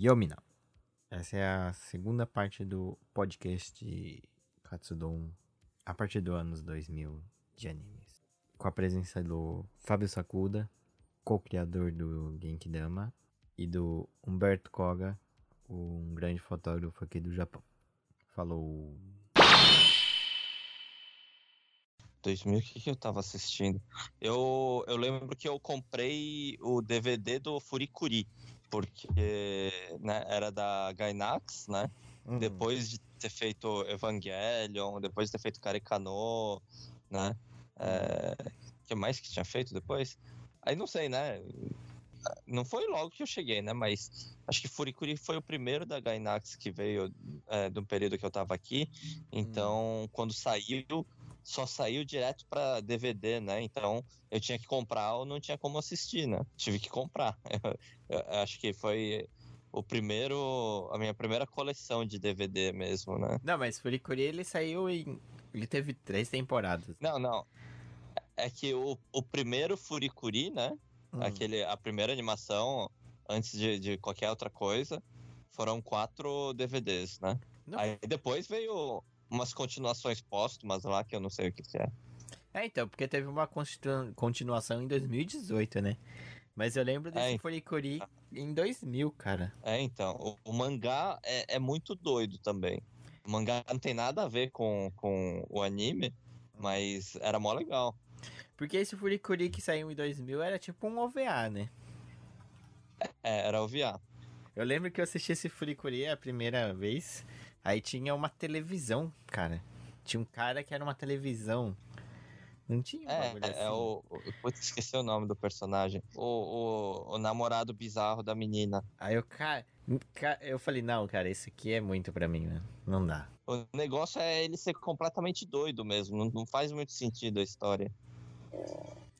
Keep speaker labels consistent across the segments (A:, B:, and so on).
A: Yomina. Essa é a segunda parte do podcast Katsudon a partir dos anos 2000 de animes. Com a presença do Fábio Sakuda, co-criador do Genkidama, e do Humberto Koga, um grande fotógrafo aqui do Japão. Falou!
B: 2000, o que, que eu tava assistindo? Eu, eu lembro que eu comprei o DVD do Furikuri, porque né, era da Gainax, né? Uhum. Depois de ter feito Evangelion, depois de ter feito Karikano, né? É, que mais que tinha feito depois? Aí não sei, né? Não foi logo que eu cheguei, né? Mas acho que Furikuri foi o primeiro da Gainax que veio é, do período que eu tava aqui. Então, hum. quando saiu, só saiu direto para DVD, né? Então eu tinha que comprar ou não tinha como assistir, né? Tive que comprar. Eu, eu acho que foi o primeiro, a minha primeira coleção de DVD mesmo, né?
A: Não, mas Furikuri ele saiu em, ele teve três temporadas.
B: Não, não. É que o, o primeiro Furikuri, né? Hum. Aquele, a primeira animação antes de, de qualquer outra coisa, foram quatro DVDs, né? Não. Aí depois veio umas continuações póstumas lá que eu não sei o que, é.
A: É, então, porque teve uma continuação em 2018, né? Mas eu lembro desse é, Furikuri em 2000, cara.
B: É, então. O, o mangá é, é, muito doido também. O mangá não tem nada a ver com, com o anime, mas era mó legal.
A: Porque esse Furikuri que saiu em 2000 era tipo um OVA, né?
B: É, era OVA.
A: Eu lembro que eu assisti esse Furikuri a primeira vez. Aí tinha uma televisão, cara. Tinha um cara que era uma televisão. Não tinha um
B: é, assim. É o. Putz, esqueci o nome do personagem. O, o, o namorado bizarro da menina.
A: Aí eu, cara. Eu falei, não, cara, isso aqui é muito pra mim, né? Não dá.
B: O negócio é ele ser completamente doido mesmo. Não, não faz muito sentido a história.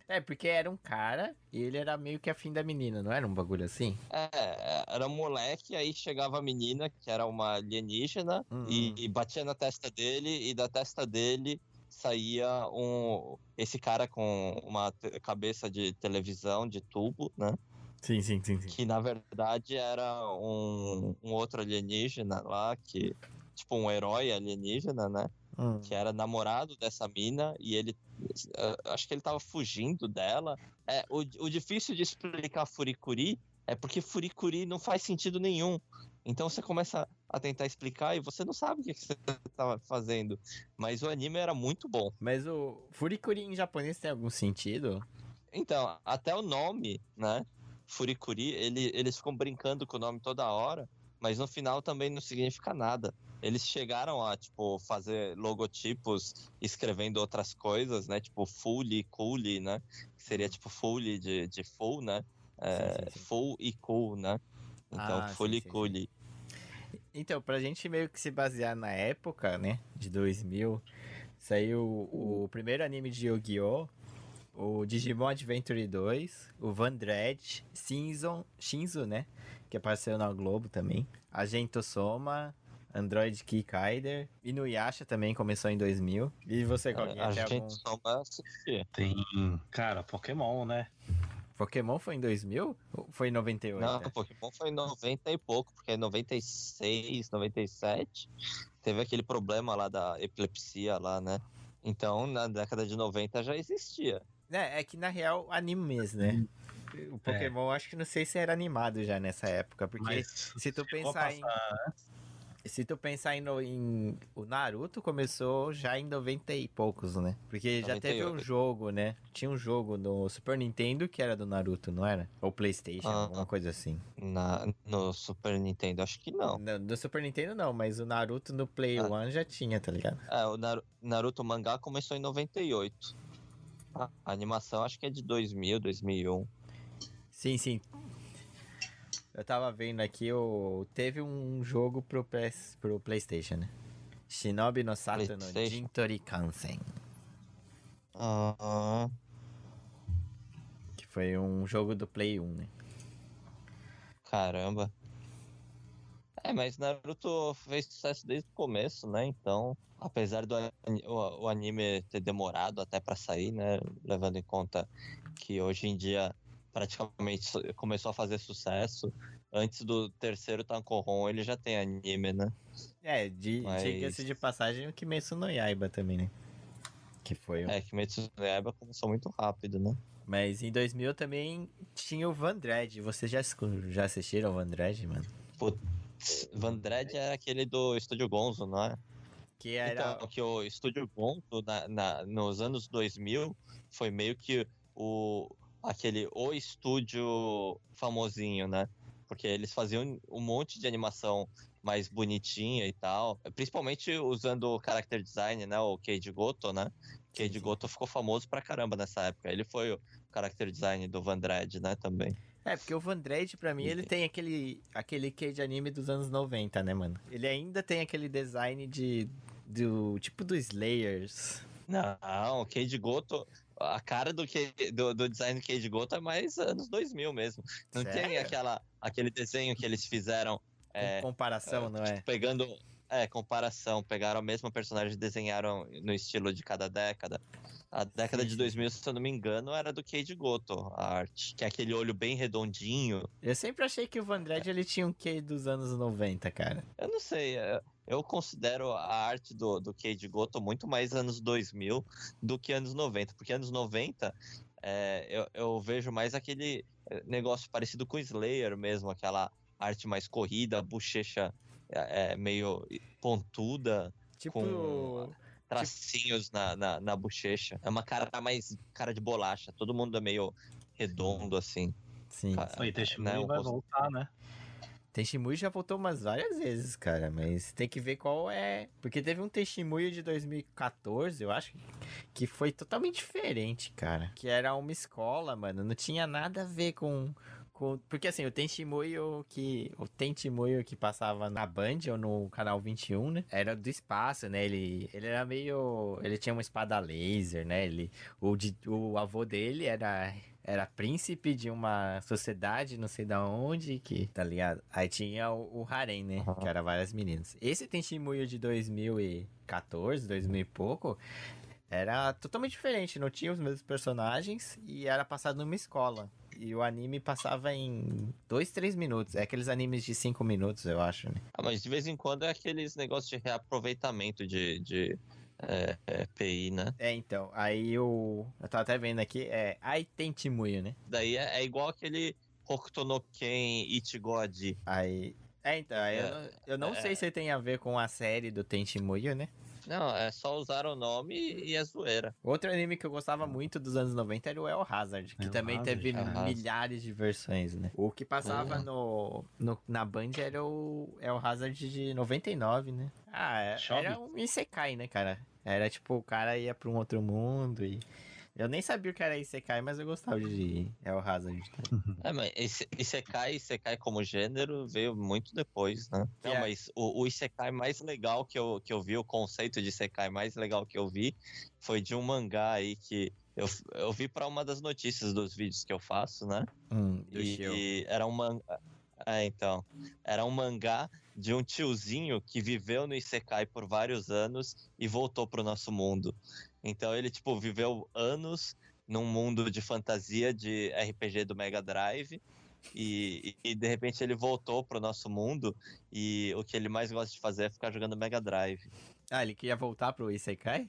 A: É, porque era um cara e ele era meio que afim da menina, não era um bagulho assim?
B: É, era um moleque, aí chegava a menina, que era uma alienígena, uhum. e, e, batia na testa dele, e da testa dele saía um esse cara com uma cabeça de televisão, de tubo, né?
A: Sim, sim, sim. sim.
B: Que na verdade era um, um outro alienígena lá, que. Tipo, um herói alienígena, né? Hum. Que era namorado dessa mina e ele. Uh, acho que ele tava fugindo dela. É, o, o difícil de explicar Furikuri é porque Furikuri não faz sentido nenhum. Então você começa a tentar explicar e você não sabe o que, você estava fazendo. Mas o anime era muito bom.
A: Mas o Furikuri em japonês tem algum sentido?
B: Então, até o nome, né? Furikuri, ele, eles ficam brincando com o nome toda hora, mas no final também não significa nada eles chegaram a, tipo, fazer logotipos escrevendo outras coisas, né? Tipo, Fully, Coolly, né? Que seria, tipo, Fully de, de full, né? É, sim, sim, sim. Full e cool, né? Então, ah, Fully, Coolly.
A: Então, pra gente meio que se basear na época, né? De 2000, saiu o primeiro anime de Yu-Gi-Oh! o Digimon Adventure 2, o Van Dread, Shinzo, Shinzo, né? Que apareceu na Globo também. Agento Soma, Android Keykider. E no Yasha também começou em 2000. E você, qual
B: é, A gente algum... só vai
C: assistir. Tem, cara, Pokémon, né?
A: Pokémon foi em 2000 ou foi em 98?
B: Não, Pokémon foi em 90 e pouco, porque em 96, 97 teve aquele problema lá da epilepsia lá, né? Então, na década de 90 já existia.
A: É, é que na real, anime mesmo, né? O Pokémon, é. acho que não sei se era animado já nessa época, porque Mas se tu pensar em se tu pensar em, em, O Naruto começou já em 90 e poucos, né? Porque já 98. teve um jogo, né? Tinha um jogo no Super Nintendo que era do Naruto, não era? Ou PlayStation, ah, alguma coisa assim.
B: Na, no Super Nintendo, acho que não.
A: No, no Super Nintendo não, mas o Naruto no Play ah. One já tinha, tá ligado?
B: É, o Naruto mangá começou em 98. A animação acho que é de 2000, 2001.
A: Sim, sim. Eu tava vendo aqui, o... teve um jogo pro, PS... pro PlayStation, né? Shinobi no Sato no Jintori Kansen.
B: Ah.
A: Que foi um jogo do Play 1, né?
B: Caramba. É, mas Naruto fez sucesso desde o começo, né? Então, apesar do o, o anime ter demorado até para sair, né? Levando em conta que hoje em dia praticamente começou a fazer sucesso. Antes do terceiro Tankohon, ele já tem anime, né?
A: É, de,
B: Mas-
A: diga-se de passagem o Kimetsu no Yaiba também, né? Que foi o...
B: É, Kimetsu no Yaiba começou muito rápido, né?
A: Mas em 2000 também tinha o Van Dredd. Vocês já, já assistiram o Van Dredd, mano?
B: Vandred é aquele do Estúdio Gonzo, não é?
A: Que era...
B: Então, que o Estúdio Gonzo, na, na- nos anos 2000, foi meio que o aquele o estúdio famosinho, né? Porque eles faziam um monte de animação mais bonitinha e tal, principalmente usando o character design, né? O Keiji Goto, né? Keiji. Goto ficou famoso pra caramba nessa época. Ele foi o character design do Vandred, né? Também.
A: É, porque o Van Dredd, pra mim, ele tem aquele, aquele que de anime dos anos 90, né, mano? Ele ainda tem aquele design de... Do, tipo do Slayers.
B: Não, o Keiji Goto, a cara do, Kei- do, do design do Keiji Goto é mais anos 2000 mesmo. Não tem
A: Sério?
B: aquela, aquele desenho que eles fizeram é,
A: comparação, não é?
B: tipo, pegando. É, comparação. Pegaram a mesma personagem e desenharam no estilo de cada década. A década
A: Sim,
B: de
A: sim.
B: 2000, se eu não me engano, era do Keiji Goto, a arte. Que é aquele olho bem redondinho.
A: Eu sempre achei que o Van Dredd, ele tinha um Q dos anos 90, cara.
B: Eu não sei, é, eu considero a arte do, do Keiji Goto muito mais anos 2000 do que anos 90. Porque anos 90, é, eu, eu vejo mais aquele é, negócio parecido com Slayer mesmo, aquela arte mais corrida, bochecha é, é, meio pontuda,
A: Tipo...
B: Com- tracinhos na, na, na bochecha. É uma cara mais cara de bolacha, todo mundo é meio redondo assim.
A: Sim.
B: Ca-
C: Aí Testemunho
B: né, o
C: vai
B: rosto-
C: voltar, né?
A: Testemunho já voltou umas várias vezes, cara, mas tem que ver qual é. Porque teve um testemunho de 2014, eu acho, que foi totalmente diferente, cara. Que era uma escola, mano, não tinha nada a ver com. com... Porque assim, o testemunho que. O testemunho que passava na Band ou no canal 21, né? Era do espaço, né? Ele, ele era meio. Ele tinha uma espada laser, né? Ele, o, o avô dele era era príncipe de uma sociedade, não sei da onde, que, tá ligado? Aí tinha o, o harem, né?
B: Aham.
A: Que era várias meninas. Esse Tenshimuyo de 2014, 2000 e pouco, era totalmente diferente. Não tinha os mesmos personagens e era passado numa escola. E o anime passava em dois, três minutos. É aqueles animes de cinco minutos, eu acho, né?
B: Ah, mas de vez em quando é aqueles negócios de reaproveitamento de, de é, é, PI, né?
A: É, então. Aí o. Eu tava até vendo aqui, é Aitentimuyo, né?
B: Daí é, é igual aquele Hokuto no Ken Ichigodi.
A: Aí. É, então, aí eu
B: É,
A: não, eu não
B: é.
A: sei se tem a ver com a série do Tenshimuyo, né?
B: Não, é só usar o nome e é zoeira.
A: Outro anime que eu gostava muito dos anos 90 era o El Hazard, que
C: El
A: também
C: Hazard,
A: teve
B: El Hazard.
A: milhares de versões, né? O que passava
B: Uhum.
A: no, no- na Band era o El Hazard de 99, né? Ah, é-
C: Chove?
A: era um Isekai, né, cara? Era tipo, o cara ia pra um outro mundo e... Eu nem sabia o que era Isekai, mas eu gostava de El Hazard.
B: É, mas esse Isekai, Isekai como gênero veio muito depois, né? Não,
A: é-
B: mas o, o Isekai mais legal que eu, que eu vi, o conceito de Isekai mais legal que eu vi, foi de um mangá aí que eu, eu vi pra uma das notícias dos vídeos que eu faço, né?
A: Hum, Shio.
B: E era um mangá. É, então. Era um mangá de um tiozinho que viveu no Isekai por vários anos e voltou pro nosso mundo. Então ele, tipo, viveu anos num mundo de fantasia de RPG do Mega Drive. E, e, de repente ele voltou pro nosso mundo e o que ele mais gosta de fazer é ficar jogando Mega Drive.
A: Ah, ele queria voltar pro Isekai?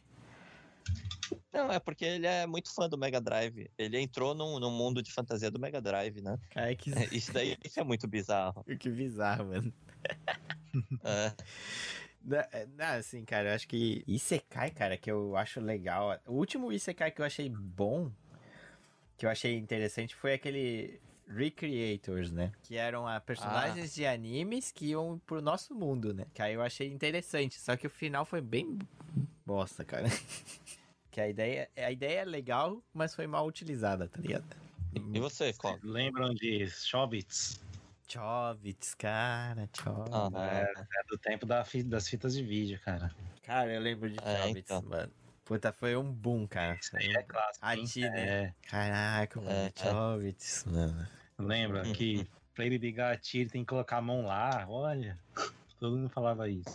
B: Não, é porque ele é muito fã do Mega Drive. Ele entrou num, num mundo de fantasia do Mega Drive, né?
A: Cara, que,
B: Isso daí isso é muito bizarro.
A: que bizarro, mano.
B: É.
A: Não, é, não, assim, cara, eu acho que Isekai, cara, que eu acho legal. O último Isekai que eu achei bom, que eu achei interessante, foi aquele Recreators, né? Que eram ah, personagens de animes que iam pro nosso mundo, né? Que aí eu achei interessante. Só que o final foi bem bosta, cara. que a ideia, a ideia é legal, mas foi mal utilizada, tá ligado?
B: E você, qual?
C: Lembram de Chobits?
A: Chobits, cara, Chobits.
B: Ah,
C: É, é do tempo da das fitas de vídeo, cara.
A: Cara, eu lembro de
B: É,
A: Chobits,
B: então.
A: mano. Puta, foi um boom, cara. Foi
C: Aí
A: um-
C: é clássico.
A: A
C: hein?
A: Ti, né?
C: É,
A: Caraca, mano,
B: É, é.
A: Chobits, mano.
C: lembra que pra ele ligar a tiro tem que colocar a mão lá, olha. Todo mundo falava isso.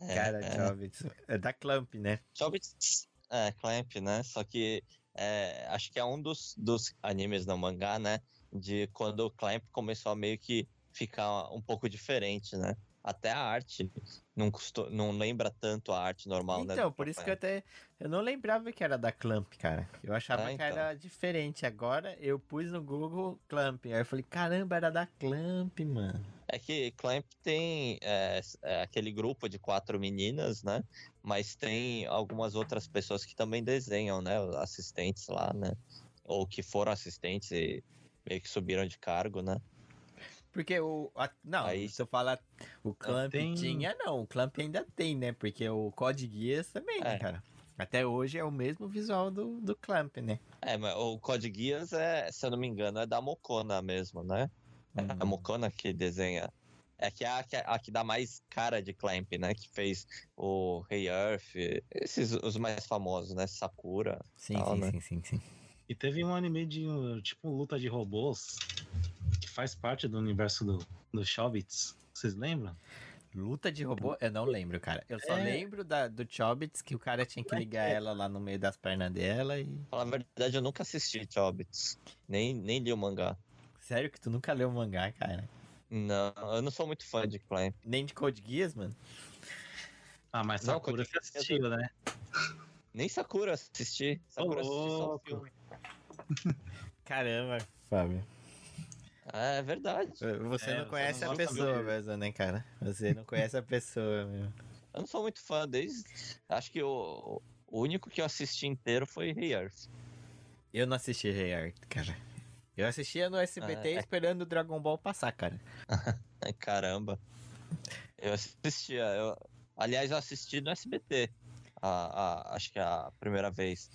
B: É,
A: Cara,
B: é.
A: Chobits. É da Clamp, né?
B: Chobits é Clamp, né? Só que é, acho que é um dos, dos animes no mangá, né? De quando o Clamp começou a meio que ficar um pouco diferente, né? Até a arte não, custou, não lembra tanto a arte normal, né?
A: Então, por isso que eu até. Eu não lembrava que era da Clamp, cara. Eu achava
B: Ah,
A: que
B: então.
A: era diferente. Agora eu pus no Google Clamp. Aí eu falei, caramba, era da Clamp, mano.
B: É que Clamp tem é, é, aquele grupo de quatro meninas, né? Mas tem algumas outras pessoas que também desenham, né? Assistentes lá, né? Ou que foram assistentes e meio que subiram de cargo, né?
A: Porque o. a- não,
B: Aí-
A: se eu falar o Clamp
C: tem-
A: tinha, não. O Clamp ainda tem, né? Porque o Code Geass também, né,
B: É.
A: cara? Até hoje é o mesmo visual do, do Clamp, né?
B: É, mas o Code Geass é, se eu não me engano, é da Mocona mesmo, né? É
A: Hum.
B: a Mocona que desenha. É que é a, que- a que dá mais cara de Clamp, né? Que fez o Hey Earth, esses os mais famosos, né? Sakura.
A: Sim,
B: tal,
A: sim,
B: né?
A: sim, sim, sim.
C: E teve um anime de tipo luta de robôs que faz parte do universo do, do Shobits. Vocês lembram?
A: Luta de robô, eu não lembro, cara. Eu só
C: É.
A: lembro da, do Chobits que o cara tinha que ligar ela lá no meio das pernas dela e.
B: Falar a verdade, eu nunca assisti Chobits. Nem, nem li o mangá.
A: Sério que tu nunca leu o mangá, cara?
B: Não, eu não sou muito fã de Clamp.
A: Nem de Code Geass, mano?
C: Ah, mas
B: Não,
C: Sakura
B: Code
C: você assistiu, né?
B: Nem Sakura assisti. Sakura assisti só o filme.
A: Caramba, Fábio.
B: É verdade.
A: Você
C: É,
A: não
C: você
A: conhece
C: não
A: a pessoa
C: mesmo.
A: né, cara? Você não conhece a pessoa mesmo.
B: Eu não sou muito fã desde. Acho que o, o único que eu assisti inteiro foi Earth.
A: Eu não assisti Rei Art, cara. Eu assistia no SBT
B: Ah, é.
A: esperando o Dragon Ball passar, cara.
B: Caramba. Eu assistia. Eu, aliás, eu assisti no SBT. A, a- acho que a primeira vez.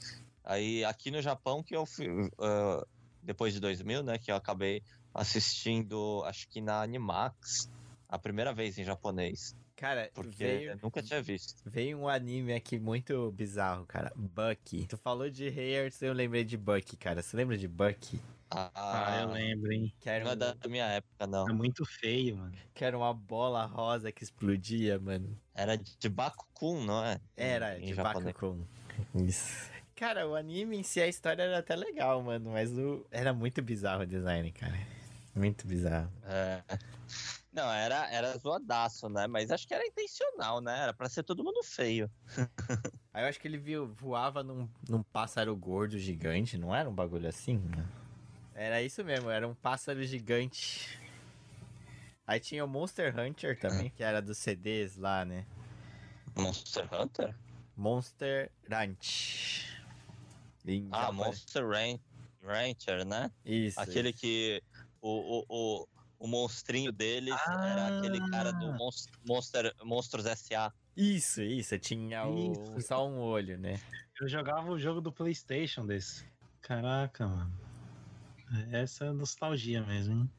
B: Aí aqui no Japão que eu fui. ah, depois de 2000, né? Que eu acabei assistindo, acho que na Animax. A primeira vez em japonês.
A: Cara,
B: Porque
A: veio,
B: eu nunca tinha visto.
A: veio um anime aqui muito bizarro, cara. Bucky. Tu falou de Art, eu lembrei de Bucky, cara. Você lembra de Bucky?
B: Ah,
C: Ah, eu lembro, hein?
A: Que era,
B: Não é
A: um-
B: da minha época, não.
C: É muito feio, mano.
A: que era uma bola rosa que explodia, mano.
B: Era de Bakukun, não é?
A: Era,
B: Em
A: de. Bakukun. Isso. Cara, o anime em si, a história era até legal, mano. Mas o... era muito bizarro o design, cara. Muito bizarro.
B: É. Não, era, era zoadaço, né? Mas acho que era intencional, né? Era pra ser todo mundo feio.
A: Aí eu acho que ele viu, voava num, num pássaro gordo gigante, não era um bagulho assim? mano? Era isso mesmo, era um pássaro gigante. Aí tinha o Monster Hunter também, que era dos CDs lá, né?
B: Monster Hunter?
A: Monster Ranch. Em
B: Ah,
A: japonês.
B: Monster Ran Rancher, né?
A: Isso.
B: Aquele
A: isso.
B: que o, o, o, o monstrinho deles era aquele cara do
C: Ah.
B: Monst- Monster, Monstros S.A.
A: Isso, isso. Tinha o,
C: Isso.
A: só um olho, né?
C: Eu jogava o jogo do PlayStation desse. Caraca, mano. Essa é nostalgia mesmo, hein?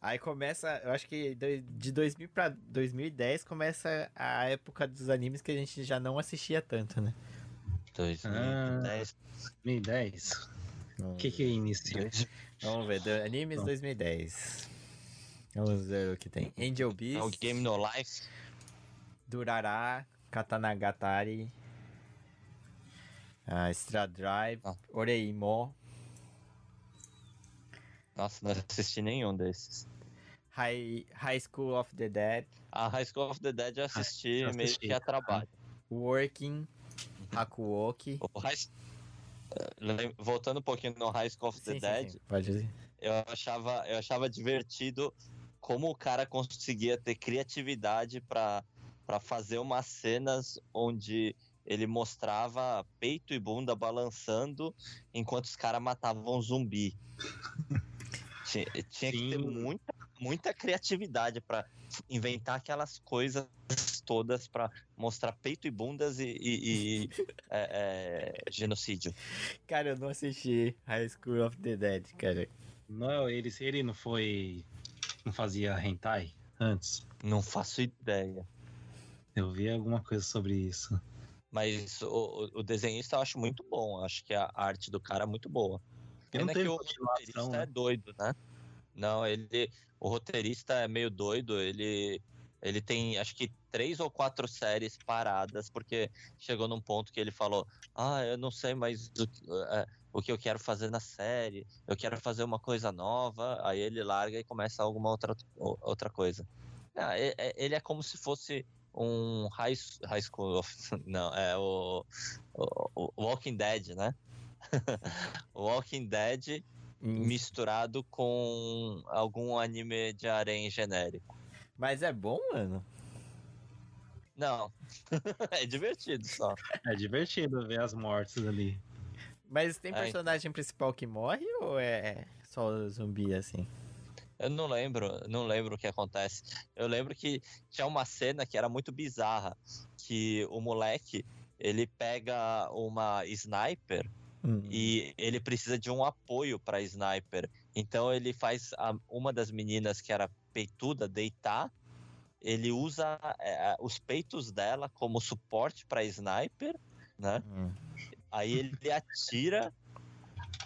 A: Aí começa, eu acho que de 2000 pra 2010 começa a época dos animes que a gente já não assistia tanto, né?
B: 2010.
C: 2010. O que que iniciou?
A: Vamos ver, do- animes
C: Então.
A: 2010. Vamos ver o que tem. Angel
B: É o
A: Beast,
B: Game No Life.
A: Durará, Katanagatari, ah, Stra Drive,
B: Ah.
A: Oreimo,
B: Nossa, não assisti nenhum desses.
A: High, High School of the Dead,
B: A High School of the Dead eu assisti
C: eu
B: meio
C: assisti.
B: que a trabalho.
A: Working, Hakuoki.
B: O High... eh, Voltando um pouquinho no High School of the
A: Sim,
B: Dead,
A: sim, pode dizer.
B: eu achava, eu achava divertido como o cara conseguia ter criatividade para para fazer umas cenas onde ele mostrava peito e bunda balançando enquanto os caras matavam um zumbi. tinha tinha que ter muita, muita criatividade para inventar aquelas coisas todas para mostrar peito e bundas e, e- e, é, é, genocídio.
A: Cara, eu não assisti High School of the Dead, cara.
C: Não, ele, ele não foi. Não fazia hentai antes?
B: Não faço ideia.
C: Eu vi alguma coisa sobre isso.
B: Mas o, o- desenhista eu acho muito bom. Acho que a arte do cara é muito boa.
C: E não
B: que o roteirista
C: né?
B: é doido, né? Não, ele. O roteirista é meio doido. Ele, ele tem acho que três ou quatro séries paradas, porque chegou num ponto que ele falou: Ah, eu não sei mais o que- é, o que eu quero fazer na série, eu quero fazer uma coisa nova, aí ele larga e começa alguma outra, outra coisa. Ah, ele é como se fosse um high, high school, não, é o, o, o Walking Dead, né? Walking Dead misturado com algum anime de harém genérico.
A: Mas é bom, mano?
B: Não. é divertido só.
C: É divertido ver as mortes ali.
A: Mas tem personagem é, principal que morre ou é só zumbi assim?
B: Eu não lembro, não lembro o que acontece. Eu lembro que tinha uma cena que era muito bizarra, que o moleque, ele pega uma sniper hum. e ele precisa de um apoio para sniper. Então ele faz a, uma das meninas que era peituda deitar, ele usa é, os peitos dela como suporte para sniper, né? Hum. Aí ele atira,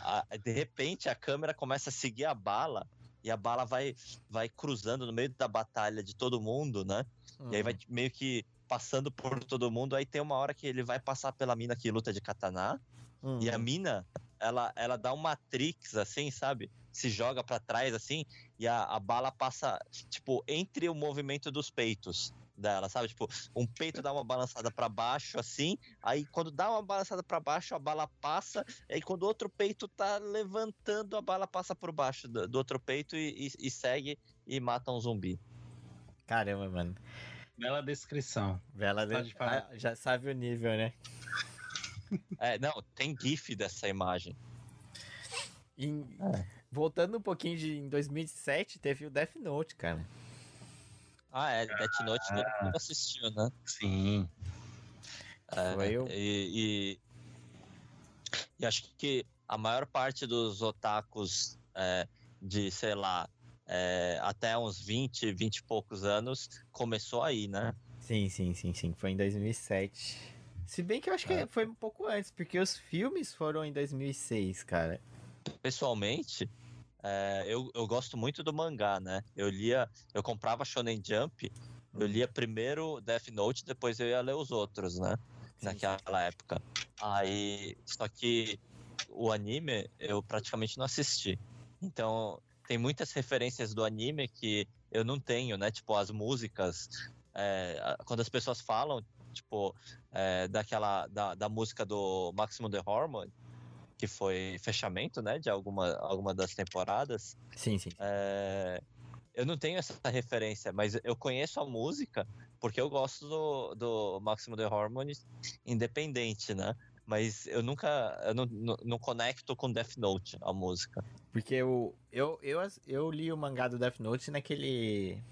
B: a, de repente a câmera começa a seguir a bala e a bala vai, vai cruzando no meio da batalha de todo mundo, né? Uhum. E aí vai uhum. meio que passando por todo mundo. Aí tem uma hora que ele vai passar pela mina que luta de katana. Uhum. E a mina, ela, ela dá uma trix, assim, sabe? Se joga para trás, assim, e a, a bala passa, tipo, entre o movimento dos peitos dela, sabe? Tipo, um peito dá uma balançada para baixo, assim, aí quando dá uma balançada para baixo, a bala passa, e aí quando o outro peito tá levantando, a bala passa por baixo do, do outro peito e, e, e, segue e mata um zumbi.
A: Caramba, mano.
C: Bela descrição.
A: Bela de... ah, já sabe o nível, né?
B: É, não, tem GIF dessa imagem.
A: Em... É. Voltando um pouquinho de em 2007, teve o Death Note, cara.
B: Ah, é, Death Note ah, todo mundo assistiu, né?
C: Sim.
B: É, Foi eu. E, e, e, acho que a maior parte dos otakus é, de, sei lá, é, até uns 20, 20 e poucos anos, começou aí, né?
A: Sim, sim, sim, sim. Foi em 2007. Se bem que eu acho que é. foi um pouco antes, porque os filmes foram em 2006, cara.
B: Pessoalmente, é, eu, eu gosto muito do mangá, né? Eu lia, eu comprava Shonen Jump, eu lia primeiro Death Note, depois eu ia ler os outros, né? Naquela época. Aí, só que o anime eu praticamente não assisti. Então, tem muitas referências do anime que eu não tenho, né? Tipo, as músicas. É, quando as pessoas falam, tipo, é, daquela. Da, da música do Maximum The Hormone, que foi fechamento, né, de alguma, alguma das temporadas.
A: Sim, sim.
B: É, eu não tenho essa referência, mas eu conheço a música porque eu gosto do, do Máximo The Harmony independente, né? Mas eu nunca, eu não, não, não, conecto com Death Note, a música.
A: Porque eu, eu, eu, eu li o mangá do Death Note naquele...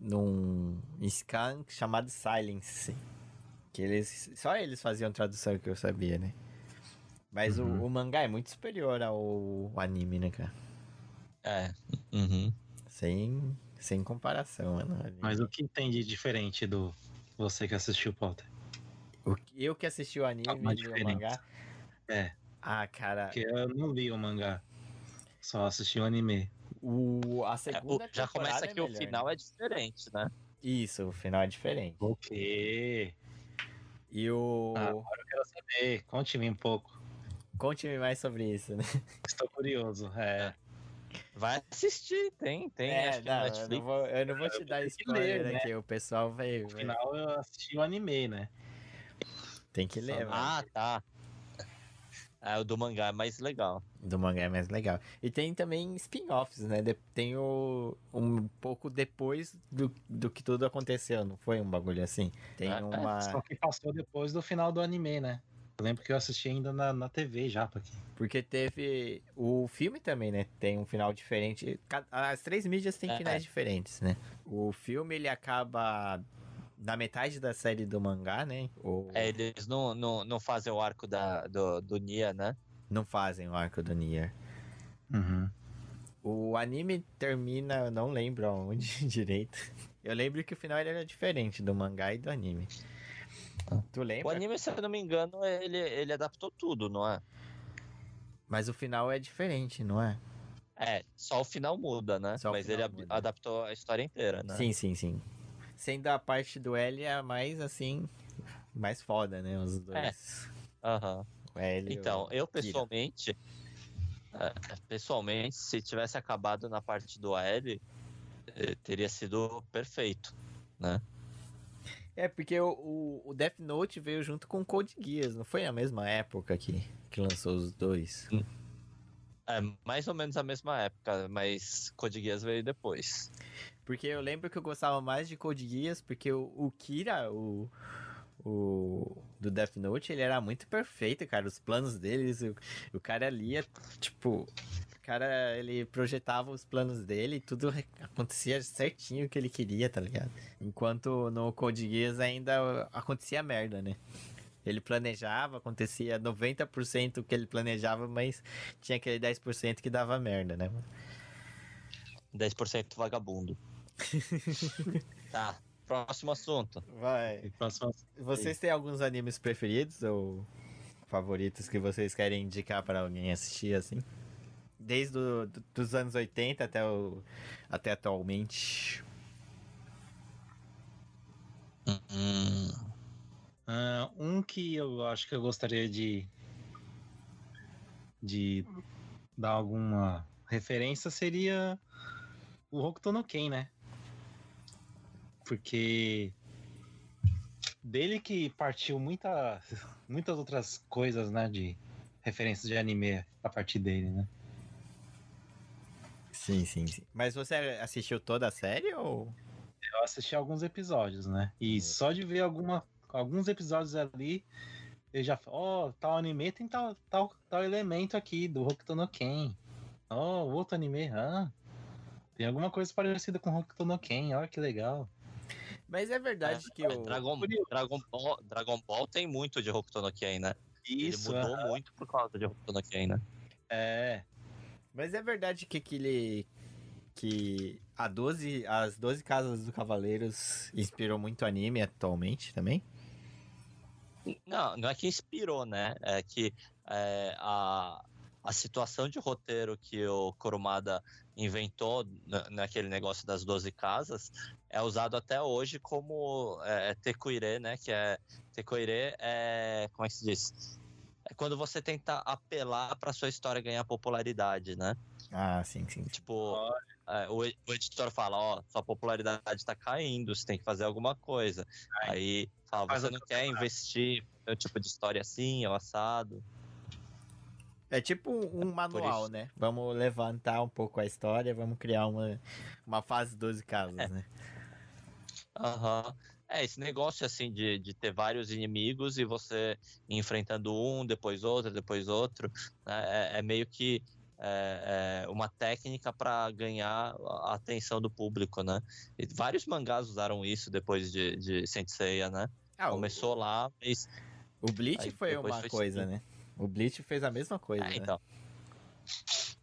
A: num scan chamado Silence. Que eles, só eles faziam tradução que eu sabia, né? Mas uhum. o, o, mangá é muito superior ao anime, né, cara?
B: É. Uhum.
A: Sem, sem comparação, mano.
C: Mas o que tem de diferente do você que assistiu Potter?
A: O, eu que assisti o anime e o mangá?
C: É.
A: Ah, cara.
C: Porque eu não vi o mangá. Só assisti o anime.
A: O, a segunda é, o,
B: Já começa é que melhor, o final né? é diferente, né?
A: Isso, o final é diferente.
C: Ok.
A: E o.
C: Ah, agora eu quero saber. Conte-me um pouco.
A: Conte-me mais sobre isso, né?
C: Estou curioso, é.
B: Vai assistir, tem, tem.
A: É, não, eu não, vou, eu não vou te dar spoiler ler, né? o pessoal vai.
C: No final eu assisti o anime, né?
A: Tem que ler,
B: Ah, tá. É, o do mangá é mais legal.
A: Do mangá é mais legal. E tem também spin-offs, né? Tem o, um pouco depois do, do que tudo aconteceu, não foi um bagulho assim? Tem é, uma.
C: Só que passou depois do final do anime, né? Eu lembro que eu assisti ainda na, na TV já, aqui.
A: Porque teve o filme também, né? Tem um final diferente. As três mídias têm é, finais é. diferentes, né? O filme ele acaba na metade da série do mangá, né?
B: O... É, eles não, não, não fazem o arco da, do, do Nia, né?
A: Não fazem o arco do Nia.
C: Uhum.
A: O anime termina, não lembro aonde direito. Eu lembro que o final era diferente do mangá e do anime. Tu lembra?
B: O anime, se eu não me engano, ele, ele adaptou tudo, não é?
A: Mas o final é diferente, não é?
B: É, só o final muda, né? Só Mas ele muda. adaptou a história inteira, né?
A: Sim, sim, sim. Sendo a parte do L a mais, assim, mais foda, né? Os dois.
B: É. Aham.
A: L
B: Então, eu pessoalmente, é, pessoalmente, se tivesse acabado na parte do L, eh, teria sido perfeito, né?
A: É, porque o, o, Death Note veio junto com o Code Geass, não foi na mesma época que, que lançou os dois?
B: É mais ou menos a mesma época, mas Code Geass veio depois.
A: Porque eu lembro que eu gostava mais de Code Geass, porque o, o Kira, o, o do Death Note, ele era muito perfeito, cara. Os planos deles, o, o cara lia, tipo, cara, ele projetava os planos dele e tudo acontecia certinho o que ele queria, tá ligado? Enquanto no Code Geass ainda acontecia merda, né? Ele planejava, acontecia 90% o que ele planejava, mas tinha aquele 10% que dava merda, né?
B: 10% vagabundo. tá, próximo assunto.
A: Vai.
C: Próximo
A: Vocês têm alguns animes preferidos ou favoritos que vocês querem indicar para alguém assistir assim? Desde do- dos anos 80 até, o, até atualmente.
C: Ah, um que eu acho que eu gostaria de de dar alguma referência seria o Hokuto no Ken, né? Porque dele que partiu muita, muitas outras coisas, né, de referências de anime a partir dele, né?
A: Sim, sim, sim. Mas você assistiu toda a série ou?
C: Eu assisti alguns episódios, né? E só de ver alguma, alguns episódios ali, eu já falo, ó, tal anime tem tal, tal, tal elemento aqui do Hokuto no Ken. Ó, outro anime, ah, tem alguma coisa parecida com Hokuto no Ken, olha que legal.
A: Mas é verdade que
B: é,
A: o.
B: Dragon, Dragon, Ball, Dragon Ball tem muito de Hokuto no Ken, né?
C: Isso,
B: Ele mudou muito por causa de Hokuto no Ken, né?
C: é.
A: Mas é verdade que aquele. Que a 12, as 12 Casas do Cavaleiros inspirou muito anime atualmente também?
B: Não, não é que inspirou, né? É que é, a, a situação de roteiro que o Kurumada inventou na- naquele negócio das 12 casas é usado até hoje como é, é tekoire, né? Que é tekoire é como é que se diz? É quando você tenta apelar para sua história ganhar popularidade, né?
A: Ah, sim, sim. sim.
B: Tipo, é, o, o editor fala, ó, sua popularidade tá caindo, você tem que fazer alguma coisa. Aí fala, você não quer investir no tipo de história assim, ou assado.
A: É tipo um, um manual, né? Vamos levantar um pouco a história, vamos criar uma, uma fase 12 casas, né?
B: Aham. É, esse negócio assim de, de ter vários inimigos e você enfrentando um, depois outro, depois outro, né, é, é meio que é, é uma técnica para ganhar a atenção do público, né? E vários mangás usaram isso depois de, de Saint Seiya, né?
A: Ah, o-
B: Começou lá, mas
A: O Bleach
B: Aí
A: foi uma
B: foi
A: coisa, né? O Bleach fez a mesma coisa,
B: É,
A: né?
B: então.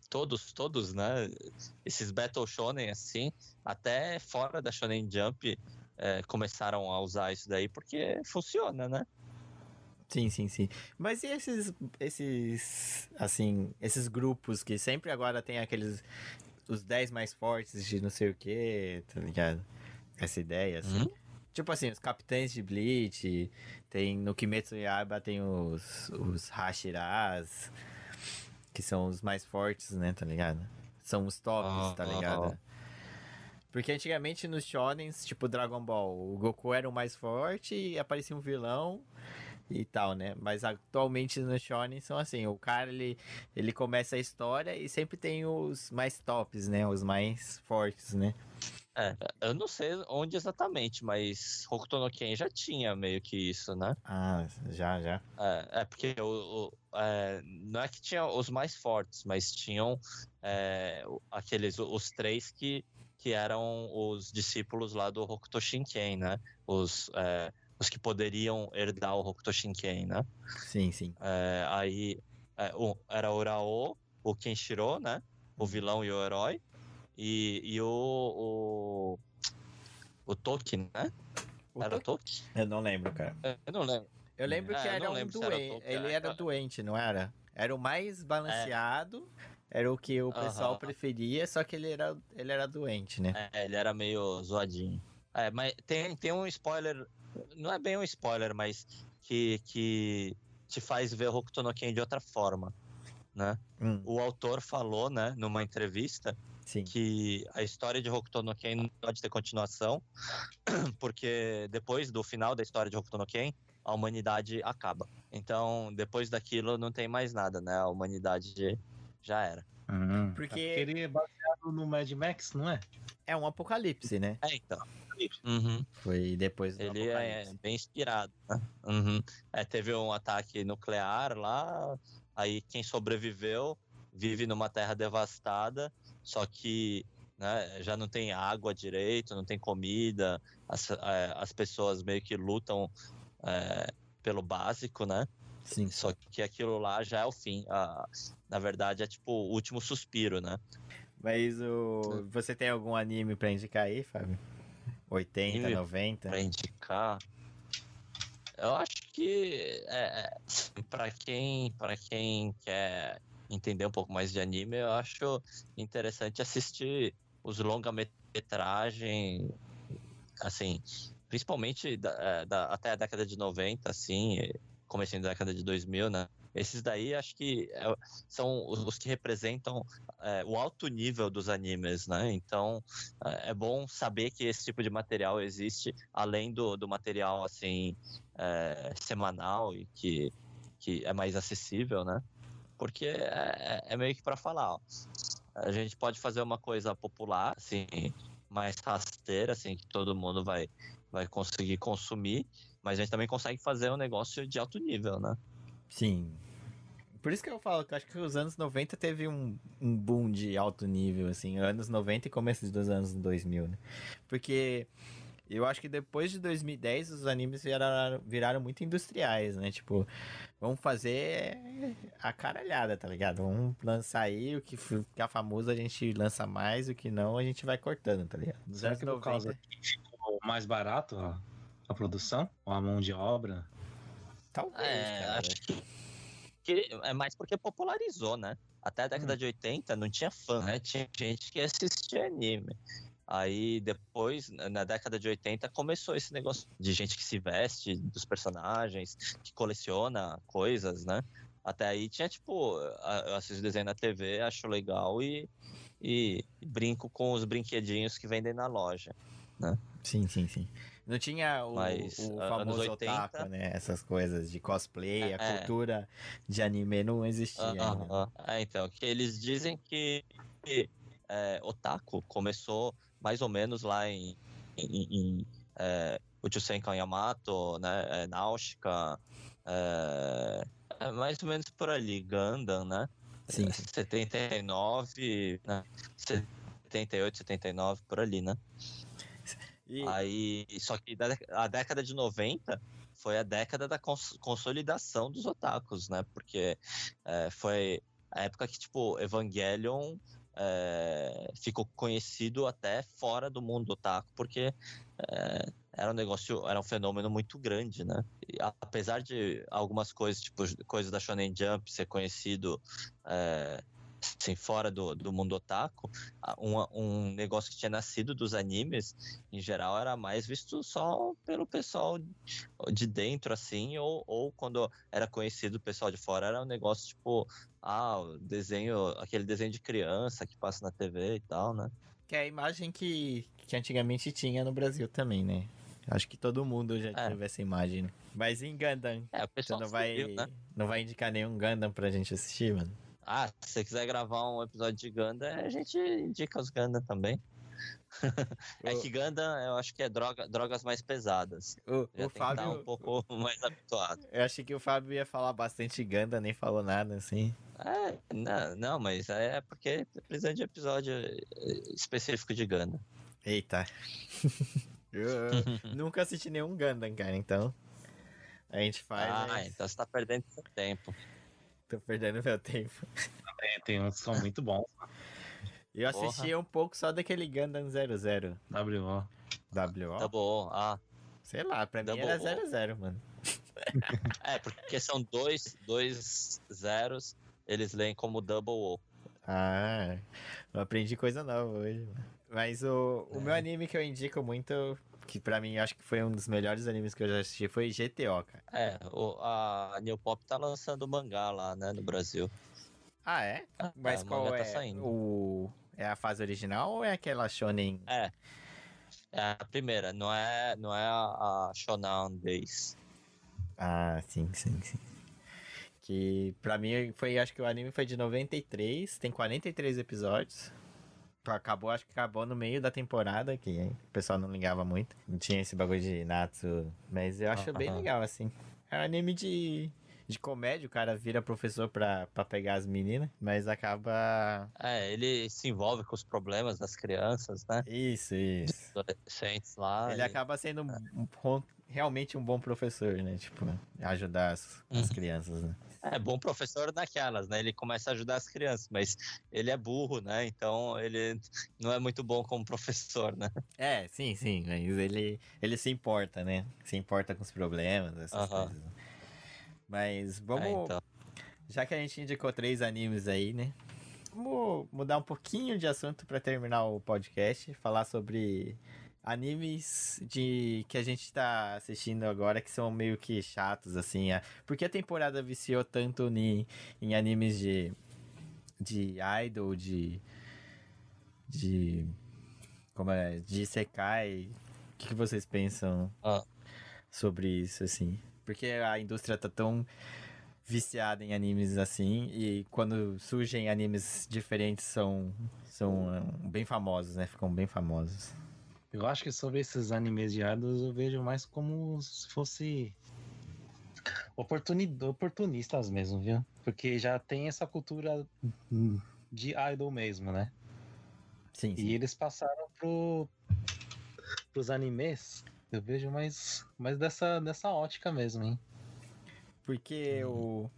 B: Todos, todos, né? Esses Battle Shonen, assim, até fora da Shonen Jump, é, começaram a usar isso daí porque funciona, né?
A: Sim, sim, sim. Mas e esses, esses, assim, esses grupos que sempre agora tem aqueles, os 10 mais fortes de não sei o que, tá ligado? Essa ideia, assim.
B: Uhum.
A: Tipo assim, os capitães de Bleach, tem no Kimetsu Yaiba tem os, os Hashiras, que são os mais fortes, né, tá ligado? São os tops, tá
B: Ah,
A: ligado?
B: ah.
A: Porque antigamente nos shonens, tipo Dragon Ball, o Goku era o mais forte e aparecia um vilão e tal, né? Mas atualmente nos shonen são assim, o cara ele, ele começa a história e sempre tem os mais tops, né? Os mais fortes, né?
B: É, eu não sei onde exatamente, mas Hokuto no Ken já tinha meio que isso, né?
A: Ah, já, já.
B: É, é porque o, o- é, não é que tinha os mais fortes, mas tinham é, aqueles, os três que, que eram os discípulos lá do Hokuto Shinken, né? Os, é, os que poderiam herdar o Hokuto Shinken, né?
A: Sim, sim.
B: É, aí é, o- era o Rao, o Kenshiro, né? O vilão e o herói. E, e o, o. O Toki, né?
A: O
B: Era Toki?
A: Eu não lembro, cara.
B: Eu não lembro.
A: Eu lembro
B: É,
A: que era um
B: lembro se era
A: doente.
B: topo,
A: Ele
B: é.
A: era doente, não era? Era o mais balanceado, era o que o pessoal
B: Aham.
A: preferia, só que ele era, ele era doente, né?
B: É, ele era meio zoadinho. É, mas tem, tem um spoiler. Não é bem um spoiler, mas que, que te faz ver Hokuto no Ken de outra forma, né?
A: Hum,
B: O autor falou, né, numa entrevista,
A: sim.
B: que a história de Hokuto no Ken não pode ter continuação, porque depois do final da história de Hokuto no Ken, a humanidade acaba. Então, depois daquilo não tem mais nada, né? A humanidade já era.
C: Hum,
A: Porque-
C: é ele é baseado no Mad Max, não é?
A: É um apocalipse, né?
B: É, então. Uhum.
A: Foi depois do
B: Ele é
A: apocalipse.
B: bem inspirado. Né? Uhum. É, teve um ataque nuclear lá, aí quem sobreviveu vive numa terra devastada, só que né, já não tem água direito, não tem comida, as, é, as pessoas meio que lutam é, pelo básico, né?
A: Sim.
B: Só que aquilo lá já é o fim. Ah, na verdade, é tipo o último suspiro, né?
A: Mas o... você tem algum anime pra indicar aí, Fábio? 80,
B: Anime
A: 90?
B: Pra indicar. Eu acho que é, para quem para quem quer entender um pouco mais de anime, eu acho interessante assistir os longa-metragem, assim, principalmente da- é, da- até a década de 90, assim, começando da década de 2000, né? Esses daí acho que é- são os, os que representam é, o alto nível dos animes, né? Então é é bom saber que esse tipo de material existe além do, do material assim é, semanal e que, que é mais acessível, né? Porque é, é meio que para falar, ó, a gente pode fazer uma coisa popular, assim, mais rasteira, assim, que todo mundo vai, vai conseguir consumir, mas a gente também consegue fazer um negócio de alto nível, né?
A: Sim. Por isso que eu falo que eu acho que os anos 90 teve um, um boom de alto nível, assim, anos 90 e começo dos anos 2000, né? Porque eu acho que depois de 2010 os animes viraram, viraram muito industriais, né? Tipo, vamos fazer a caralhada, tá ligado? Vamos lançar aí o que ficar famoso a gente lança mais, o que não a gente vai cortando, tá ligado? Nos
C: Será que por causa que ficou mais barato a, a produção? Ou a mão de obra?
A: Talvez,
B: É,
A: cara.
B: acho que, é mais porque popularizou, né? Até a década de 80 não tinha fã, né? Tinha gente que assistia anime. Aí depois, na- década de 80, começou esse negócio de gente que se veste dos personagens, que coleciona coisas, né? Até aí tinha, tipo, eu assisto desenho na TV, acho legal e, e brinco com os brinquedinhos que vendem na loja.
A: Sim, sim, sim. Não tinha o,
B: Mas,
A: o famoso
B: 80,
A: otaku, né? Essas coisas de cosplay, a
B: É.
A: cultura de anime não existia.
B: Ah, ah. É, então, que eles dizem que, é, Otaku começou mais ou menos lá em, em, em é, Uchusenkan Yamato, né, é, Náutica, é, é mais ou menos por ali, Gundam, né?
A: Sim,
B: É,
A: sim.
B: 79, né? 78, 79, por ali, né?
A: E,
B: Aí, só que a década de 90 foi a década da cons- consolidação dos otakus, né? Porque é, foi a época que, tipo, Evangelion é, ficou conhecido até fora do mundo otaku, porque é, era um negócio, era um fenômeno muito grande, né? E apesar de algumas coisas, tipo, coisas da Shonen Jump ser conhecido é, assim, fora do, do mundo otaku, um, um negócio que tinha nascido dos animes em geral era mais visto só pelo pessoal de dentro, assim, ou, ou quando era conhecido o pessoal de fora, era um negócio tipo, ah, o desenho, aquele desenho de criança que passa na TV e tal, né?
A: que é a imagem que, que antigamente tinha no Brasil também, né? Acho que todo mundo já
B: É.
A: teve essa imagem. né? Mas em Gundam,
B: É, o pessoal
A: não vai,
B: seguiu, né?
A: não vai indicar nenhum Gundam pra gente assistir, mano?
B: Ah, se você quiser gravar um episódio de Gundam, a gente indica os Gundam também. é que Gundam, eu acho que é droga, drogas mais pesadas.
A: O,
B: Já
A: o Fábio,
B: um pouco mais habituado.
A: eu achei que o Fábio ia falar bastante Gundam, nem falou nada, assim.
B: É, não, não, mas é porque precisa de episódio eh, específico de Gundam.
A: Eita. nunca assisti nenhum Gundam, cara, então... A gente faz,
B: ah,
A: mas
B: então você tá perdendo seu tempo.
A: Tô perdendo meu tempo.
C: É, tem uns que são muito bons.
A: Eu assisti um pouco só daquele Gundam 00.
C: WO.
A: WO?
B: Tá bom. Ah,
A: Sei lá, pra mim
B: Double
A: era
B: O.
A: 00, mano.
B: é, porque são dois, dois zeros, eles leem como double O.
A: Ah, eu aprendi coisa nova hoje. mano. Mas o, o
B: É.
A: meu anime que eu indico muito que pra mim acho que foi um dos melhores animes que eu já assisti, foi GTO, cara.
B: É, o, a New Pop tá lançando mangá lá, né, no Brasil.
A: Ah, é?
B: Ah,
A: Mas
B: o
A: qual
B: mangá
A: é?
B: tá saindo.
A: o... É a fase original ou é aquela shonen?
B: É. É a primeira, não é, não é a, a Shonan Days.
A: Ah, sim, sim, sim. Que pra mim foi, acho que o anime foi de 93, tem 43 episódios. Acabou, acho que acabou no meio da temporada, que o pessoal não ligava muito. Não tinha esse bagulho de Natsu. Mas eu acho bem legal, assim. É um anime de, de comédia, o cara vira professor pra, pra pegar as meninas, mas acaba.
B: É, ele se envolve com os problemas das crianças, né?
A: Isso, isso.
B: Adolescentes lá.
A: Ele
B: e-
A: acaba sendo um, um realmente um bom professor, né? Tipo, ajudar as, as
B: Uhum.
A: crianças, né?
B: É bom professor naquelas, né? Ele começa a ajudar as crianças, mas ele é burro, né? Então ele não é muito bom como professor, né?
A: É, sim, sim, mas ele, ele se importa, né? Se importa com os problemas, essas coisas. né? Mas vamos,
B: É, então.
A: já que a gente indicou três animes aí, né? Vamos mudar um pouquinho de assunto pra terminar o podcast, falar sobre animes de que a gente tá assistindo agora que são meio que chatos assim, é- porque a temporada viciou tanto ni, em animes de de idol, de de como é, de Sekai. O que, que vocês pensam
B: Ah.
A: sobre isso assim? Porque a indústria tá tão viciada em animes assim e quando surgem animes diferentes são são eh, bem famosos, né? Ficam bem famosos.
C: Eu acho que sobre esses animes de idols eu vejo mais como se fosse oportuni- oportunistas mesmo, viu? Porque já tem essa cultura de idol mesmo, né?
A: Sim, sim.
C: E eles passaram pro, pros animes. Eu vejo mais, mais dessa, dessa ótica mesmo, hein?
A: Porque o.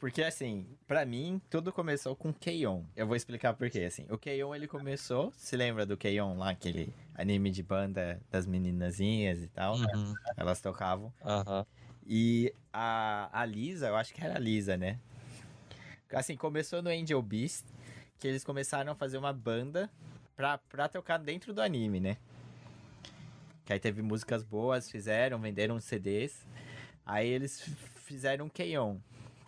A: Porque assim, pra mim, tudo começou com Keion. Eu vou explicar por quê. Assim, o Keion ele começou. Se lembra do Keion lá, aquele anime de banda das meninazinhas e tal?
B: Uhum.
A: Elas tocavam.
B: Aham.
A: E a, a Lisa, eu acho que era a Lisa, né? Assim, começou no Angel Beast, que eles começaram a fazer uma banda pra, pra tocar dentro do anime, né? Que aí teve músicas boas, fizeram, venderam CDs. Aí eles fizeram Keion,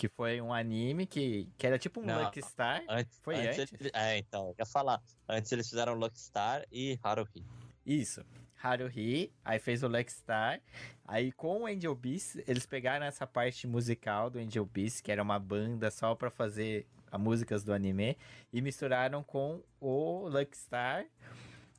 A: que foi um anime que, que era tipo um
B: Não.
A: Lucky Star.
B: Antes,
A: Foi
B: antes
A: antes?
B: ele- é, então, eu ia falar. Antes eles fizeram Lucky Star e Haruhi.
A: Isso. Haruhi, aí fez o Lex Star. Aí com o Angel Beast, eles pegaram essa parte musical do Angel Beast, que era uma banda só pra fazer as músicas do anime, e misturaram com o Lucky Star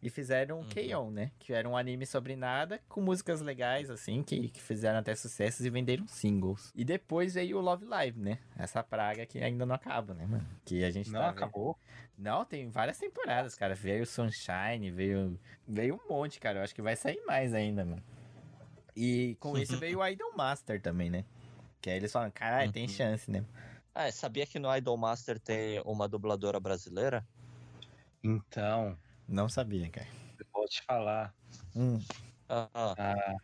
A: e fizeram
B: Uhum.
A: Keion, né? Que era um anime sobre nada, com músicas legais, assim, que, que fizeram até sucessos e venderam singles. E depois veio o Love Live, né? Essa praga que ainda não acaba, né, mano? Que a gente
C: Não,
A: tá vendo.
C: acabou.
A: Não, tem várias temporadas, cara. Veio Sunshine, veio. Veio um monte, cara. Eu acho que vai sair mais ainda, mano. E com isso veio o Idol Master também, né? Que aí eles falam, caralho, tem
B: Uhum.
A: chance, né?
B: Ah, sabia que no Idol Master tem uma dubladora brasileira?
C: Então,
A: Não sabia, cara.
C: eu vou te falar.
A: Hum.
B: Ah, ah.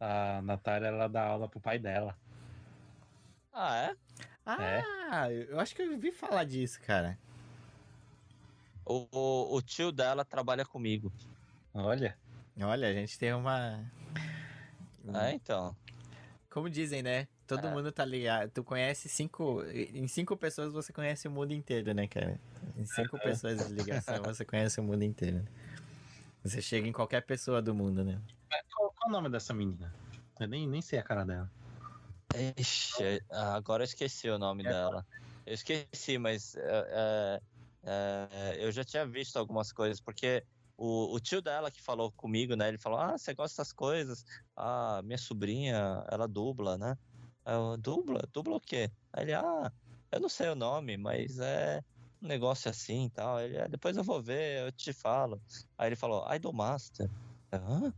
C: A, a Natália, ela dá aula pro pai dela.
B: Ah, é?
A: Ah, eu acho que eu ouvi falar disso, cara.
B: O, o, o tio dela trabalha comigo.
C: Olha,
A: Olha, a gente tem uma.
B: É, então.
A: Como dizem, né? Todo
B: É.
A: mundo tá ligado. Tu conhece cinco. Em cinco pessoas você conhece o mundo inteiro, né, cara? Em cinco pessoas de ligação você conhece o mundo inteiro. né? Você chega em qualquer pessoa do mundo, né?
C: qual, qual o nome dessa menina? Eu nem, nem sei a cara dela.
B: Ixi, ah, agora eu esqueci o nome
C: É.
B: dela. Eu esqueci, mas é, é, é, eu já tinha visto algumas coisas, porque o, o tio dela que falou comigo, né? Ele falou: Ah, você gosta dessas coisas? Ah, minha sobrinha, ela dubla, né? Eu, dubla? Dubla o quê? Aí ele, ah, eu não sei o nome, mas é um negócio assim e tal. Ele, "Ah, depois eu vou ver, eu te falo. Aí ele falou, Idol Master. Hã?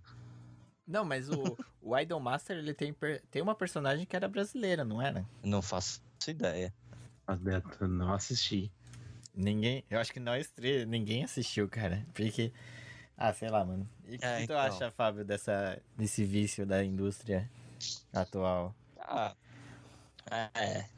A: Não, mas o, o Idol Master, ele tem, tem uma personagem que era brasileira, não era?
B: Não faço ideia.
C: Eu não assisti.
A: Ninguém, eu acho que nós três, ninguém assistiu, cara. Porque, ah, sei lá, mano. E o que
B: É,
A: tu
B: então.
A: acha, Fábio, dessa, desse vício da indústria atual?
B: Ah, é.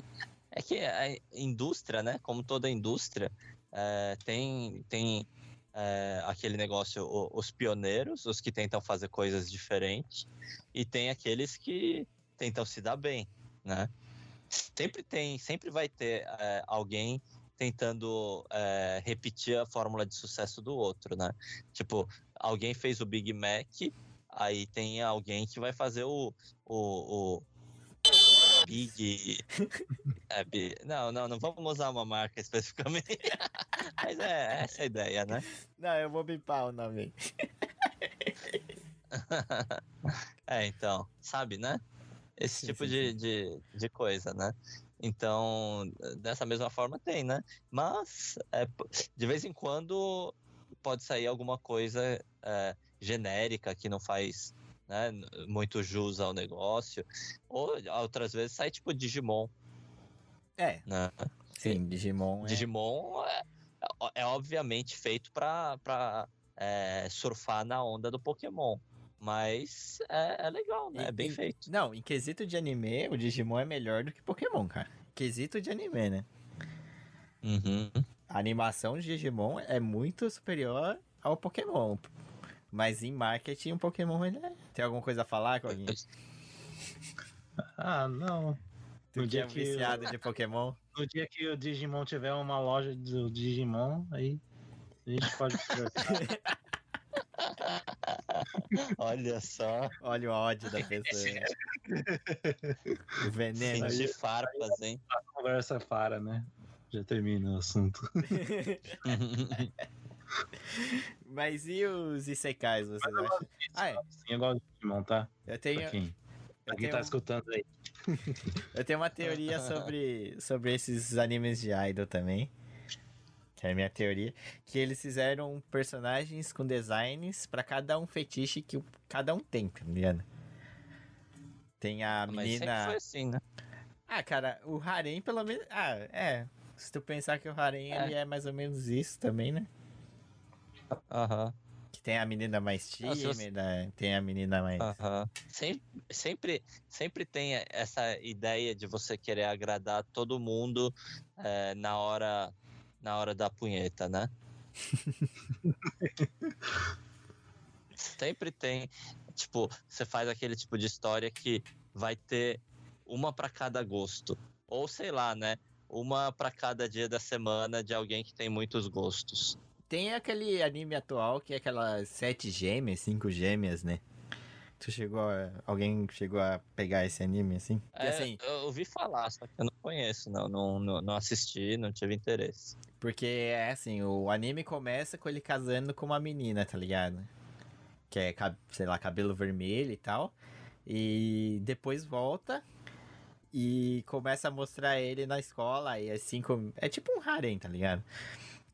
B: É que a indústria, né? Como toda indústria, é, tem, tem é, aquele negócio, o, os pioneiros, os que tentam fazer coisas diferentes, e tem aqueles que tentam se dar bem, né? Sempre tem, sempre vai ter é, alguém tentando é, repetir a fórmula de sucesso do outro, né? Tipo, alguém fez o Big Mac, aí tem alguém que vai fazer o, o, o Big. É, Big. Não, não, não vamos usar uma marca especificamente. Mas é essa a ideia, né?
A: Não, eu vou bipar o nome.
B: é, então, sabe, né? Esse sim, tipo sim, de, sim. De, de coisa, né? Então, dessa mesma forma tem, né? Mas, é, de vez em quando, pode sair alguma coisa é, genérica que não faz né, muito jus ao negócio. Ou outras vezes sai tipo Digimon.
A: É. Né? Sim, Digimon.
B: É... Digimon é, é, obviamente feito para é, surfar na onda do Pokémon. Mas é, é legal, né? É bem
A: em,
B: feito.
A: Não, em quesito de anime, o Digimon é melhor do que Pokémon, cara. Quesito de anime, né?
B: Uhum.
A: A animação de Digimon é muito superior ao Pokémon. Mas em marketing, o Pokémon ele é... tem alguma coisa a falar, com alguém?
C: Ah, não.
A: Tu no dia é que viciado eu... de Pokémon?
C: No dia que o Digimon tiver uma loja do Digimon, aí a gente pode
B: Olha só.
A: Olha o ódio da pessoa. o veneno.
B: de farpas, hein?
C: A conversa para, né? Já termina o assunto.
A: Mas e os Isekais, vocês acham?
C: Ah, é. Sim, eu gosto de Digimon, tá?
A: Eu tenho.
C: Pra quem, pra quem tá escutando aí.
A: eu tenho uma teoria sobre, sobre esses animes de idol também que é a minha teoria, que eles fizeram personagens com designs para cada um fetiche que cada um tem, tá ligado? Tem a menina. Mas
B: foi assim, né?
A: Ah, cara, o harem pelo menos. Ah, é. Se tu pensar que o harem é. ele é mais ou menos isso também, né?
B: Aham. Uhum.
A: Que tem a menina mais tímida, você... tem a menina mais.
B: Uhum. Sempre, sempre, sempre tem essa ideia de você querer agradar todo mundo é, na hora na hora da punheta, né? Sempre tem, tipo, você faz aquele tipo de história que vai ter uma para cada gosto. Ou sei lá, né? Uma para cada dia da semana de alguém que tem muitos gostos.
A: Tem aquele anime atual que é aquelas sete gêmeas, cinco gêmeas, né? Tu chegou a, Alguém chegou a pegar esse anime assim?
B: É, assim, eu ouvi falar, só que eu não conheço, não, não, não, não assisti, não tive interesse.
A: Porque é assim, o anime começa com ele casando com uma menina, tá ligado? Que é, sei lá, cabelo vermelho e tal. E depois volta e começa a mostrar ele na escola. E assim, é tipo um harem, tá ligado?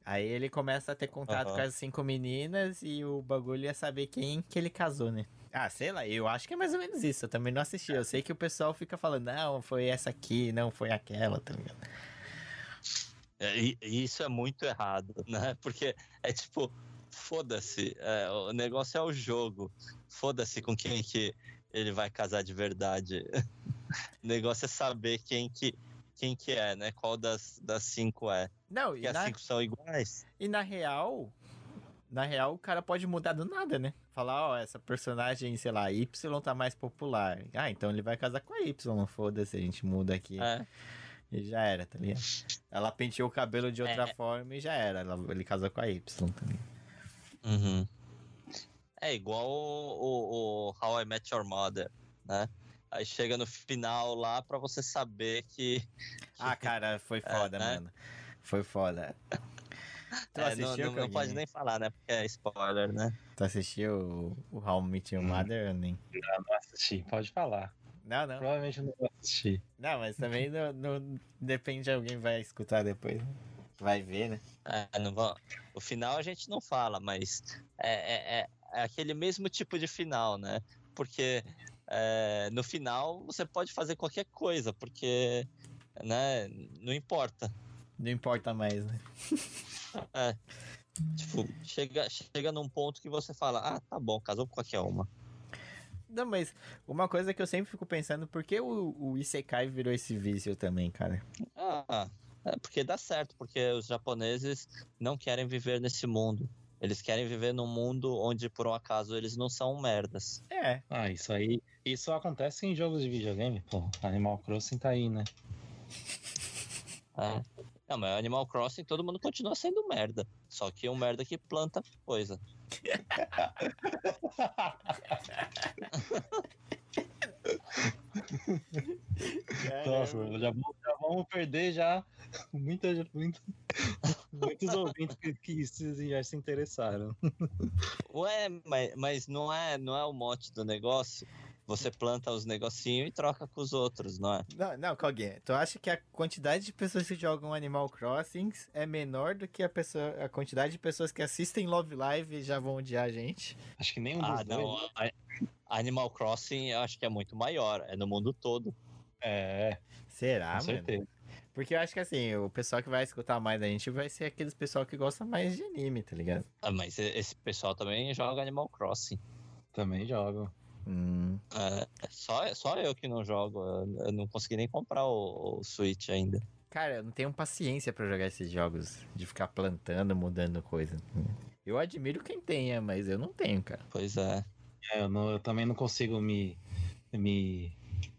A: Aí ele começa a ter contato uhum. com as cinco meninas e o bagulho é saber quem que ele casou, né? Ah, sei lá, eu acho que é mais ou menos isso. Eu também não assisti. Eu sei que o pessoal fica falando, não, foi essa aqui, não, foi aquela, tá ligado?
B: É, e, isso é muito errado, né? Porque é tipo, foda-se, é, o negócio é o jogo. Foda-se com quem que ele vai casar de verdade. o negócio é saber quem que, quem que é, né? Qual das, das cinco é.
A: Não,
B: Porque e as na... cinco são iguais.
A: E na real, na real, o cara pode mudar do nada, né? Falar, ó, essa personagem, sei lá, Y tá mais popular. Ah, então ele vai casar com a Y, foda-se, a gente muda aqui. É. E já era, tá ligado? Ela penteou o cabelo de outra é. forma e já era. Ela, ele casou com a Y, tá ligado?
B: Uhum. É igual o, o, o How I Met Your Mother, né? Aí chega no final lá pra você saber que.
A: Ah, cara, foi é, foda, é, né? mano. Foi foda.
B: Tu é, assistiu, não, não, não pode nem falar, né? Porque é spoiler, né?
A: Tu assistiu o, o How I Met Your hum. Mother ou nem?
C: Não, não assisti, pode falar.
A: Não, não.
C: Provavelmente não vou assistir.
A: Não, mas também não, não depende de alguém vai escutar depois. Vai ver, né?
B: É, não vou... O final a gente não fala, mas é, é, é, é aquele mesmo tipo de final, né? Porque é, no final você pode fazer qualquer coisa, porque né, não importa.
A: Não importa mais, né?
B: É. Tipo, chega, chega num ponto que você fala, ah, tá bom, casou com qualquer uma.
A: Não, mas uma coisa que eu sempre fico pensando, por que o, o Isekai virou esse vício também, cara?
B: Ah, é porque dá certo, porque os japoneses não querem viver nesse mundo. Eles querem viver num mundo onde, por um acaso, eles não são merdas.
A: É.
C: Ah, isso aí. Isso acontece em jogos de videogame, pô. Animal Crossing tá aí, né?
B: É. Não, mas Animal Crossing todo mundo continua sendo merda. Só que um merda que planta coisa.
C: Nossa, já, vamos- já vamos perder já muita, muito- muitos ouvintes que, que se- já se interessaram.
B: Ué, mas, mas não, é, não é o mote do negócio? Você planta os negocinhos e troca com os outros, não é?
A: Não, não, Koguinha, tu acha que a quantidade de pessoas que jogam Animal Crossing é menor do que a, pessoa, a quantidade de pessoas que assistem Love Live e já vão odiar a gente?
C: Acho que nenhum
B: Ah,
C: dos
B: não.
C: dois.
B: a- Animal Crossing eu acho que é muito maior. É no mundo todo.
C: É,
A: Será,
C: com
A: mano? Porque eu acho que assim, o pessoal que vai escutar mais da gente vai ser aqueles pessoal que gosta mais de anime, tá ligado?
B: Ah, mas esse pessoal também joga Animal Crossing.
C: Também jogo.
A: Hum,
B: É, só, só eu que não jogo. Eu, não consegui nem comprar o, o Switch ainda.
A: Cara, eu não tenho paciência pra jogar esses jogos de ficar plantando, mudando coisa. Eu admiro quem tenha, mas eu não tenho, cara.
B: Pois é.
C: É, eu, não- eu também não consigo me. me.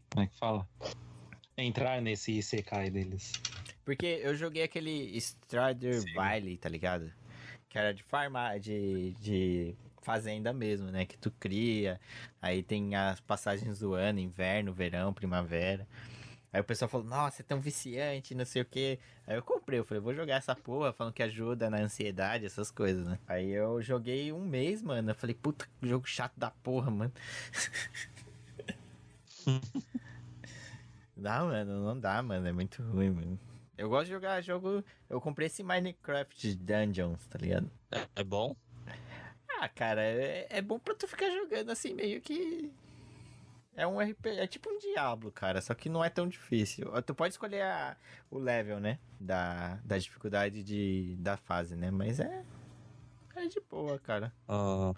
C: Como é que fala? Entrar nesse Isekai deles.
A: Porque eu joguei aquele Strider
C: Sim.
A: Valley, tá ligado? Que era de farmar, de, de fazenda mesmo, né? Que tu cria, aí tem as passagens do ano, inverno, verão, primavera. Aí o pessoal falou, nossa, é tão viciante, não sei o quê. Aí eu comprei, eu falei, vou jogar essa porra, falando que ajuda na ansiedade, essas coisas, né? Aí eu joguei um mês, mano. Eu falei, puta, que jogo chato da porra, mano. Não, mano, não dá, mano. É muito ruim, mano. Eu gosto de jogar jogo. Eu comprei esse Minecraft Dungeons, tá ligado?
B: É, é bom?
A: Ah, cara, é, é bom pra tu ficar jogando assim, meio que. É um RP, é tipo um Diablo, cara, só que não é tão difícil. Tu pode escolher a- o level, né? Da, da dificuldade de, da fase, né? Mas é. É de boa, cara.
B: Ah,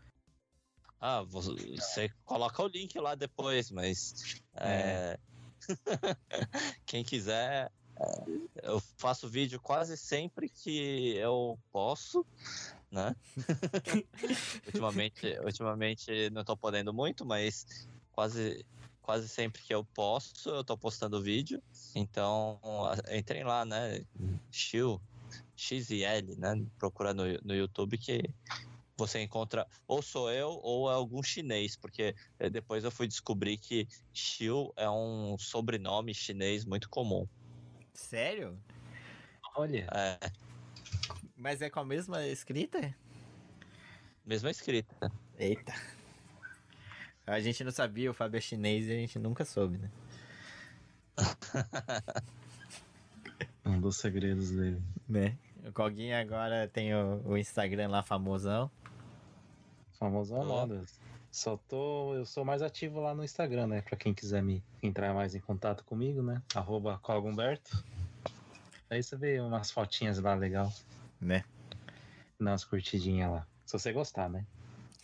B: ah, você, você coloca o link lá depois, mas. é, Quem quiser. é, Eu faço vídeo quase sempre que eu posso, né? ultimamente, ultimamente não tô podendo muito, mas quase, quase sempre que eu posso, eu tô postando vídeo. Então, entrem lá, né? Shield, XL, né? Procura no, no YouTube que você encontra ou sou eu ou é algum chinês, porque eh, depois eu fui descobrir que Xiu é um sobrenome chinês muito comum.
A: Sério?
C: Olha,
B: É,
A: Mas é com a mesma escrita?
B: mesma escrita.
A: Eita. A gente não sabia, o Fábio é chinês e a gente nunca soube, né?
C: um dos segredos dele.
A: Né? O Coguinha agora tem o, o Instagram lá famosão.
C: Famosão
B: Ó.
C: nada. Só tô. Eu sou mais ativo lá no Instagram, né? Pra quem quiser me entrar mais em contato comigo, né? Arroba Cogumberto. Aí você vê umas fotinhas lá legal.
A: Né?
C: Dá umas curtidinhas lá. Se você gostar, né?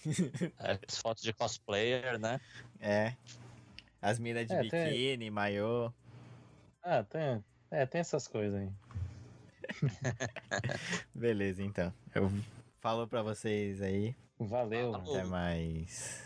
B: É, as fotos de cosplayer, né?
A: É. As minas de
C: É, tem-
A: biquíni, maiô.
C: Ah, tem. É, tem essas coisas aí.
A: Beleza, então. Eu falo pra vocês aí.
C: Valeu.
B: Falou.
A: Até mais.